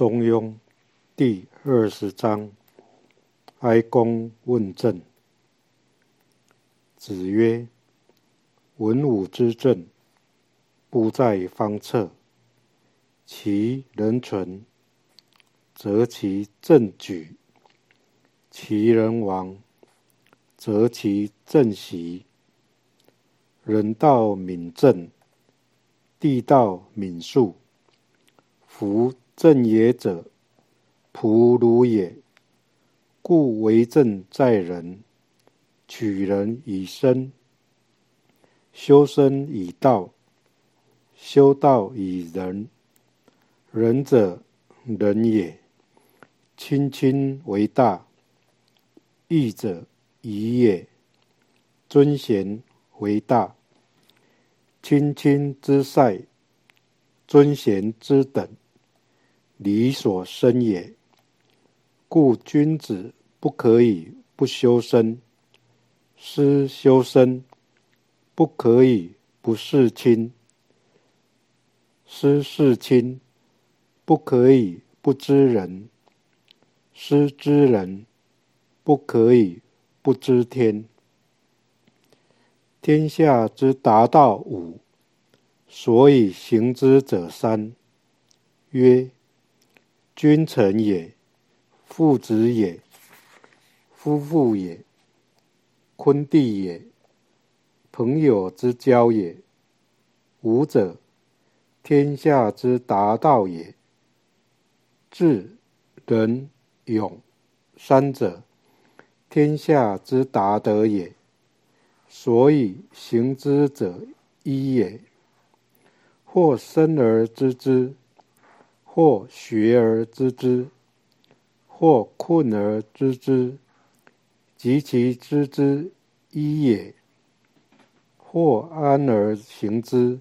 中庸第二十章：哀公问政。子曰：“文武之政，不在方策。其人存，则其政举；其人亡，则其政息。人道敏政，地道敏术。夫正也者，仆如也。故为政在人，取人以身，修身以道，修道以仁。仁者，仁也。亲亲为大，义者宜也。尊贤为大，亲亲之善，尊贤之等。理所生也，故君子不可以不修身。师修身，不可以不事亲。师事亲，不可以不知人。师知人，不可以不知天。天下之达道五，所以行之者三，曰。君臣也，父子也，夫妇也，坤弟也，朋友之交也。五者，天下之达道也。智、仁、勇，三者，天下之达德也。所以行之者一也。或生而知之。或学而知之，或困而知之，及其知之一也；或安而行之，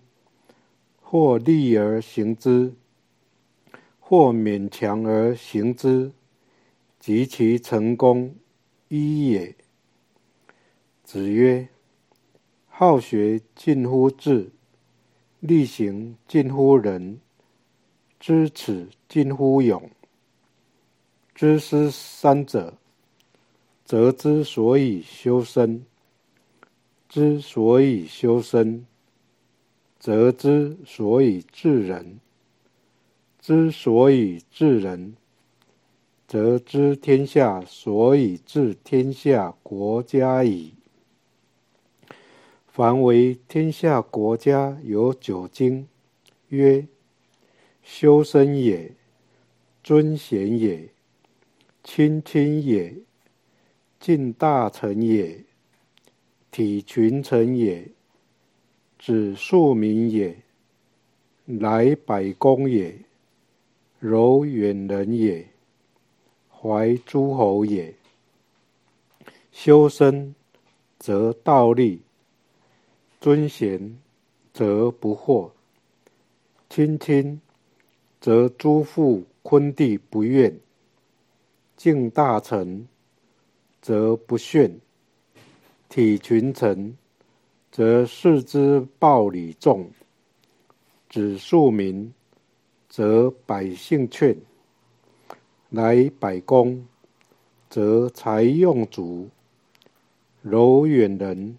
或利而行之，或勉强而行之，及其成功一也。子曰：“好学近乎智，力行近乎仁。”知耻近乎勇，知思三者，则之所以修身；之所以修身，则之所以治人；之所以治人，则知天下所以治天下国家矣。凡为天下国家有九经，曰。修身也，尊贤也，亲亲也，敬大臣也，体群臣也，指庶民也，来百公也，柔远人也，怀诸侯也。修身则道立，尊贤则不惑，亲亲。则诸父昆弟不怨；敬大臣，则不炫；体群臣，则视之暴礼重；指庶民，则百姓劝；来百公，则财用足；柔远人，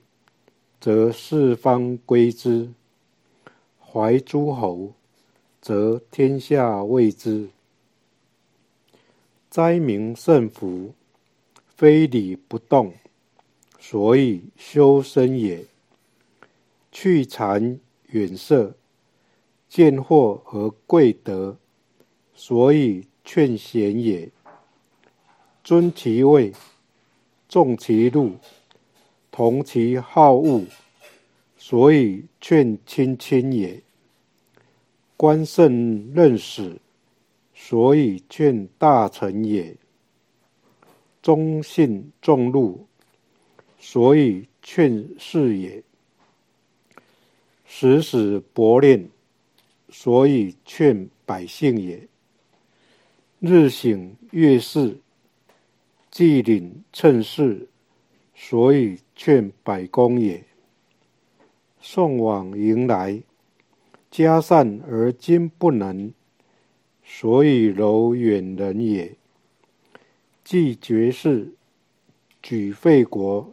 则四方归之；怀诸侯。则天下谓之灾民胜福，非礼不动，所以修身也；去谗远色，见货而贵德，所以劝贤也；尊其位，重其禄，同其好恶，所以劝亲亲也。官圣任使，所以劝大臣也；忠信重禄，所以劝士也；时时薄练，所以劝百姓也；日省月事，既领称事，所以劝百公也。送往迎来。嘉善而今不能，所以柔远人也。既绝世，举废国，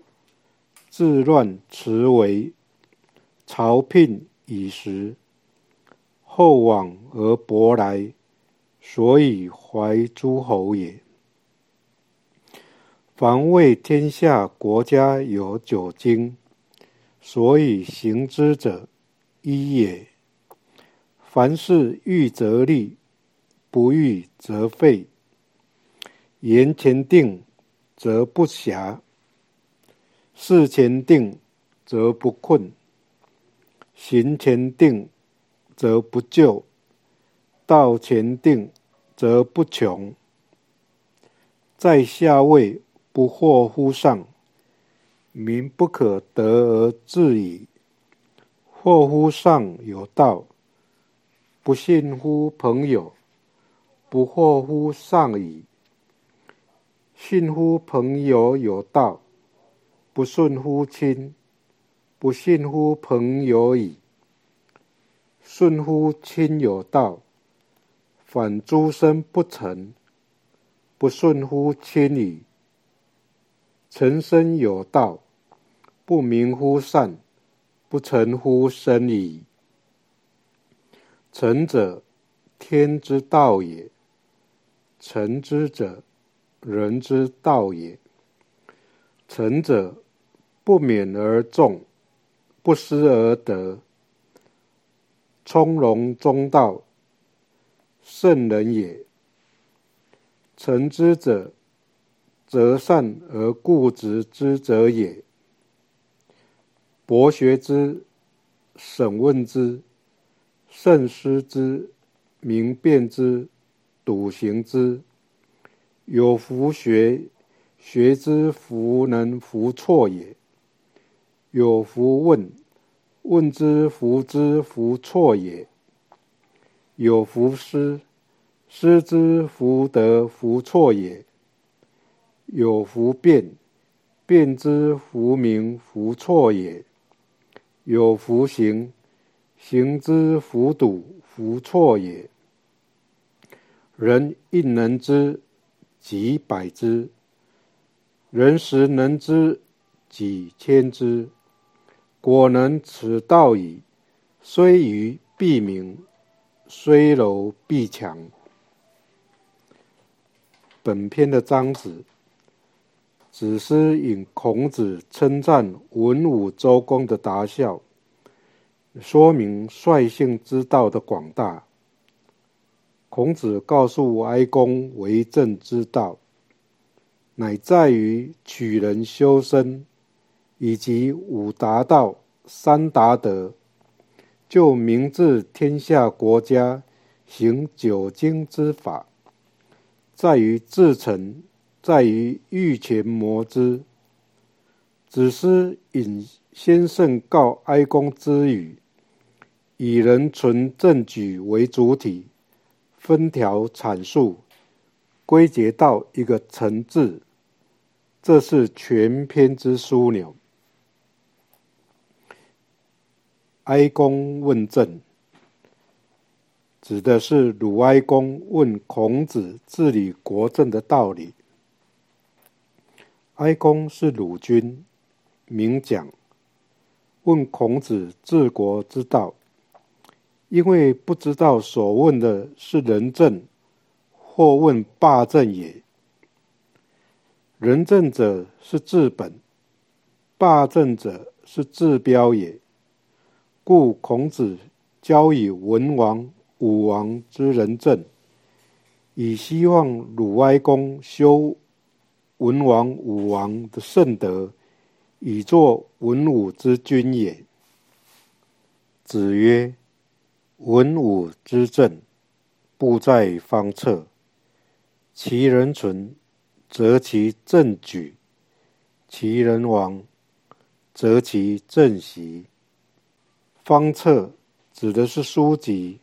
自乱辞为，朝聘以时，后往而薄来，所以怀诸侯也。凡为天下国家有九经，所以行之者一也。凡事预则立，不预则废。言前定，则不暇；事前定，则不困；行前定，则不就；道前定，则不穷。在下位不惑乎上，民不可得而治矣。惑乎上有道，不信乎朋友，不惑乎上矣。信乎朋友有道，不顺乎亲；不信乎朋友矣。顺乎亲有道，反诸身不成；不顺乎亲矣。成身有道，不明乎善；不成乎身矣。成者，天之道也；成之者，人之道也。成者，不勉而众，不失而得，从容中道，圣人也。成之者，择善而固执之者也。博学之，审问之，慎思之，明辨之，笃行之。有弗学，学之弗能弗错也；有弗问，问之弗之弗错也；有弗思，思之弗得弗错也；有弗辩，辩之弗明弗错也；有弗行，行之弗笃弗错也。人亦能知。几百之，人时能知几千之。果能此道矣，虽愚必明，虽柔必强。本篇的章子，只是引孔子称赞文武周公的达效，说明率性之道的广大。孔子告诉哀公为政之道，乃在于取人修身，以及五达道、三达德，就明治天下国家行九经之法，在于至诚，在于欲前磨之。子思引先圣告哀公之语，以人存政举为主体。分条阐述，归结到一个“诚”字，这是全篇之枢纽。哀公问政，指的是鲁哀公问孔子治理国政的道理。哀公是鲁君，名讲，问孔子治国之道。因为不知道所问的是仁政，或问霸政也。仁政者是治本，霸政者是治标也。故孔子教以文王、武王之仁政，以希望鲁哀公修文王、武王的圣德，以作文武之君也。子曰。文武之政，布在方策。其人存，则其政举；其人亡，则其政息。方策指的是书籍，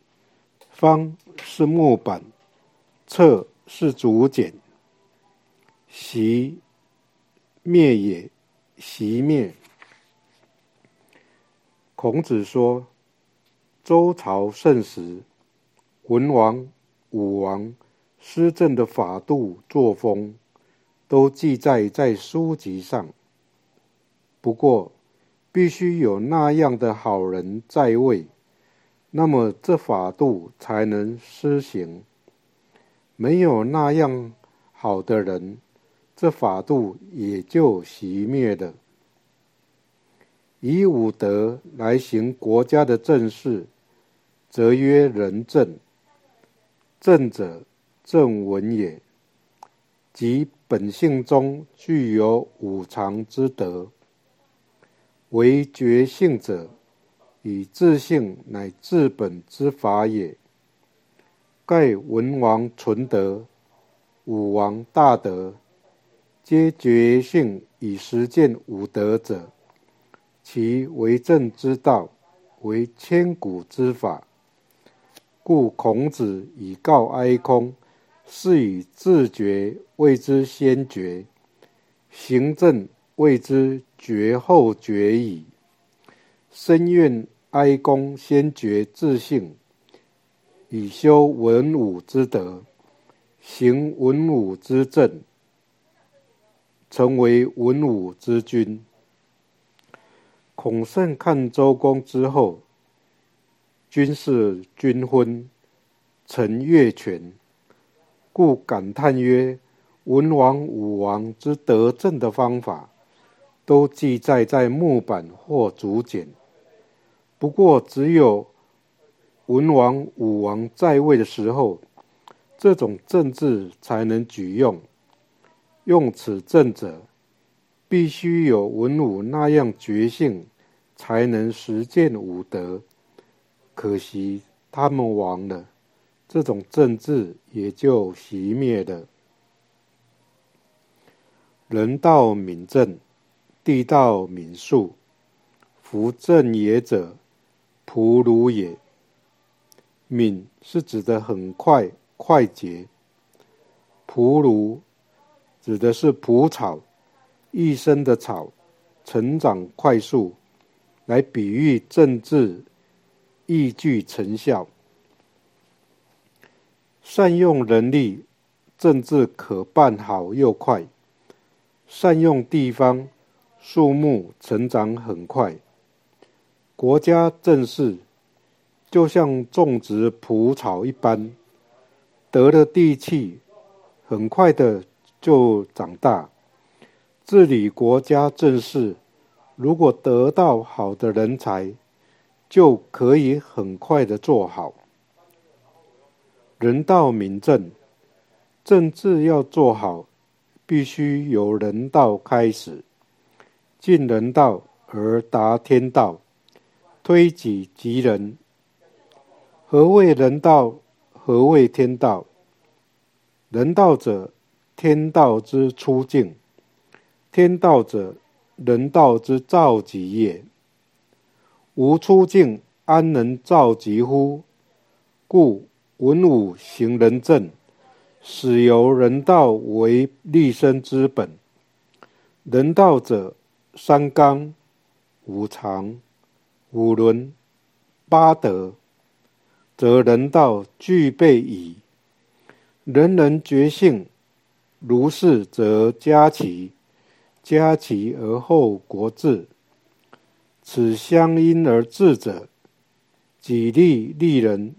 方是木板，策是竹简。习灭也，习灭。孔子说。周朝盛时，文王、武王施政的法度作风，都记载在书籍上。不过，必须有那样的好人在位，那么这法度才能施行。没有那样好的人，这法度也就熄灭了。以武德来行国家的政事，则曰仁政。政者，正文也，即本性中具有五常之德。为觉性者，以自性乃治本之法也。盖文王纯德，武王大德，皆觉性以实践五德者，其为政之道，为千古之法。故孔子以告哀公，是以自觉谓之先觉，行政谓之绝后觉矣。深愿哀公先觉自性。以修文武之德，行文武之政，成为文武之君。孔圣看周公之后，均是君昏，臣越权，故感叹曰：“文王、武王之德政的方法，都记载在木板或竹简。不过只有。”文王、武王在位的时候，这种政治才能举用。用此政者，必须有文武那样觉性，才能实践武德。可惜他们亡了，这种政治也就熄灭了。人道敏政，地道敏术。夫正也者，仆如也。敏是指的很快、快捷；蒲如指的是蒲草，一生的草，成长快速，来比喻政治易具成效。善用人力，政治可办好又快；善用地方，树木成长很快。国家政事。就像种植蒲草一般，得了地气，很快的就长大。治理国家政事，如果得到好的人才，就可以很快的做好。人道民政，政治要做好，必须由人道开始，尽人道而达天道，推己及人。何谓人道？何谓天道？人道者，天道之初境；天道者，人道之造极也。无出境，安能造极乎？故文武行仁政，始由人道为立身之本。人道者，三纲、五常、五伦、八德。则人道具备矣。人人觉性，如是，则家齐，家齐而后国治。此相因而治者，己利利人，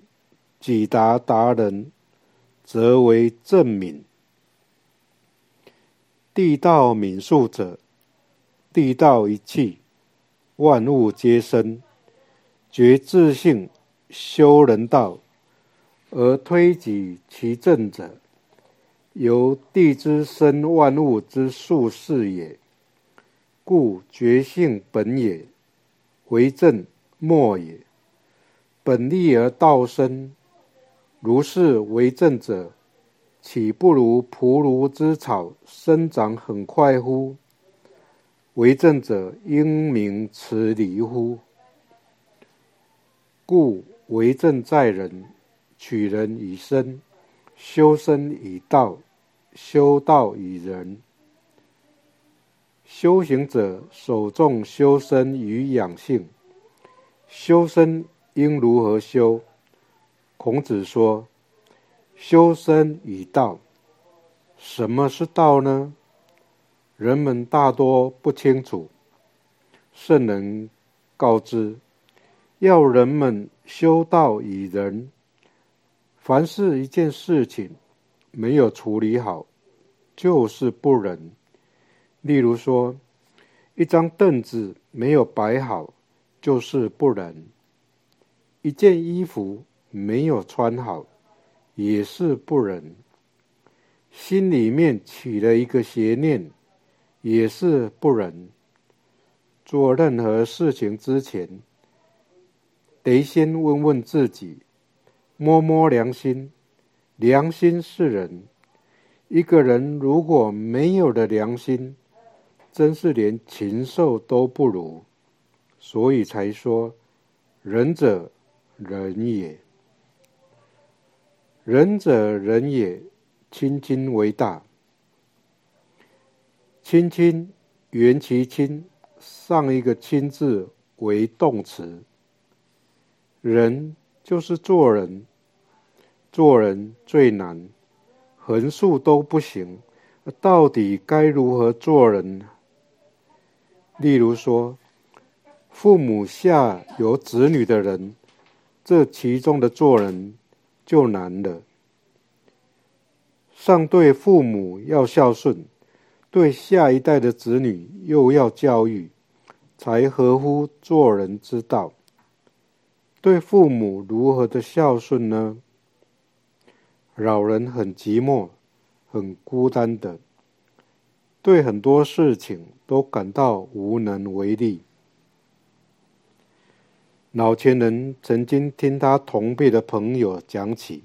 己达达人，则为正敏。地道敏术者，地道一气，万物皆生，觉自性。修人道而推己其政者，由地之生万物之术是也。故觉性本也，为政末也。本立而道生，如是为政者，岂不如蒲芦之草生长很快乎？为政者应明此理乎？故。为政在人，取人以身，修身以道，修道以仁。修行者首重修身与养性。修身应如何修？孔子说：“修身以道。什么是道呢？人们大多不清楚。圣人告知，要人们修道以仁。凡是一件事情没有处理好，就是不仁。例如说，一张凳子没有摆好，就是不仁；一件衣服没有穿好，也是不仁。心里面起了一个邪念，也是不仁。做任何事情之前，得先问问自己，摸摸良心。良心是人，一个人如果没有了良心，真是连禽兽都不如。所以才说，仁者仁也，仁者仁也。亲亲为大，亲亲缘其亲，上一个亲字为动词。人就是做人，做人最难，横竖都不行。到底该如何做人呢？例如说，父母下有子女的人，这其中的做人就难了。上对父母要孝顺，对下一代的子女又要教育，才合乎做人之道。对父母如何的孝顺呢？老人很寂寞，很孤单的，对很多事情都感到无能为力。老前人曾经听他同辈的朋友讲起。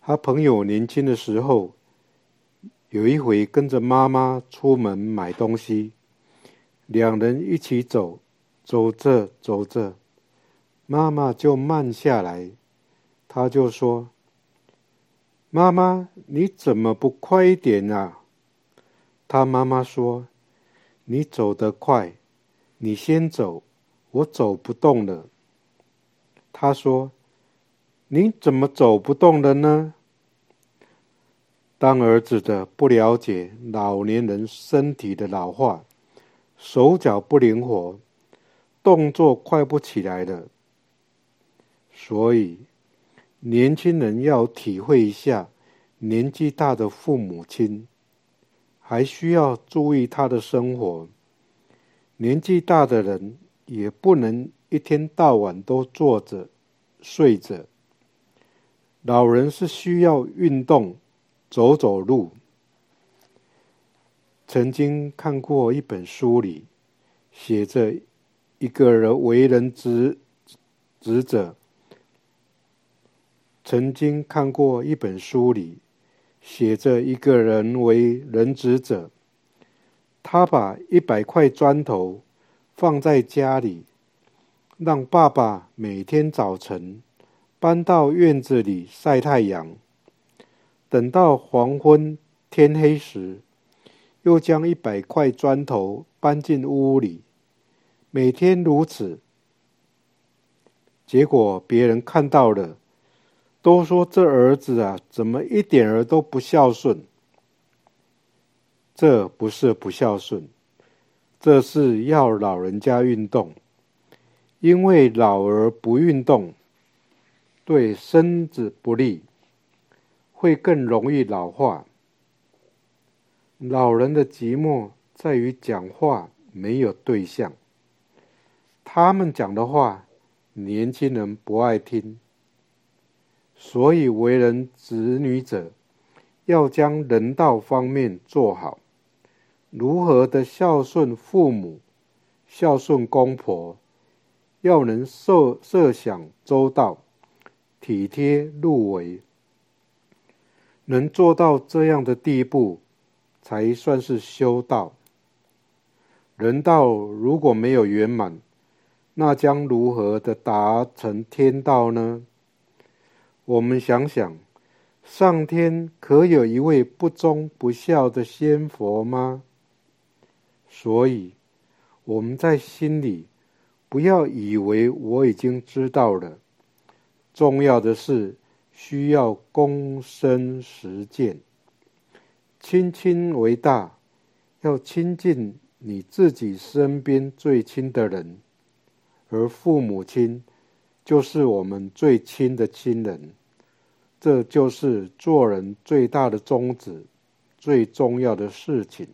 他朋友年轻的时候，有一回跟着妈妈出门买东西，两人一起走，走着走着，妈妈就慢下来，他就说：“妈妈，你怎么不快一点啊？”他妈妈说：“你走得快，你先走，我走不动了。”他说。你怎么走不动了呢？当儿子的不了解老年人身体的老化，手脚不灵活，动作快不起来了。所以，年轻人要体会一下年纪大的父母亲，还需要注意他的生活。年纪大的人也不能一天到晚都坐着、睡着。老人是需要运动，走走路。曾经看过一本书里写着一个人为人职职者。曾经看过一本书里写着一个人为人职者，他把一百块砖头放在家里，让爸爸每天早晨。搬到院子里晒太阳，等到黄昏天黑时，又将一百块砖头搬进屋里，每天如此。结果别人看到了，都说这儿子啊，怎么一点儿都不孝顺？这不是不孝顺，这是要老人家运动，因为老而不运动。对身子不利，会更容易老化。老人的寂寞在于讲话没有对象，他们讲的话，年轻人不爱听。所以为人子女者，要将人道方面做好，如何的孝顺父母、孝顺公婆，要能设设想周到。体贴入微，能做到这样的地步，才算是修道。人道如果没有圆满，那将如何的达成天道呢？我们想想，上天可有一位不忠不孝的仙佛吗？所以我们在心里不要以为我已经知道了。重要的是需要躬身实践。亲亲为大，要亲近你自己身边最亲的人，而父母亲就是我们最亲的亲人。这就是做人最大的宗旨，最重要的事情。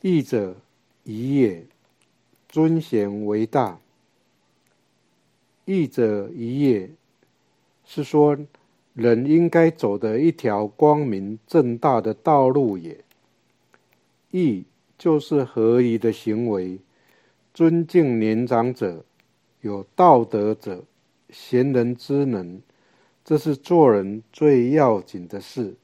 义者宜也，尊贤为大。义者宜也，是说人应该走的一条光明正大的道路也。义就是合宜的行为，尊敬年长者，有道德者，贤人之能，这是做人最要紧的事。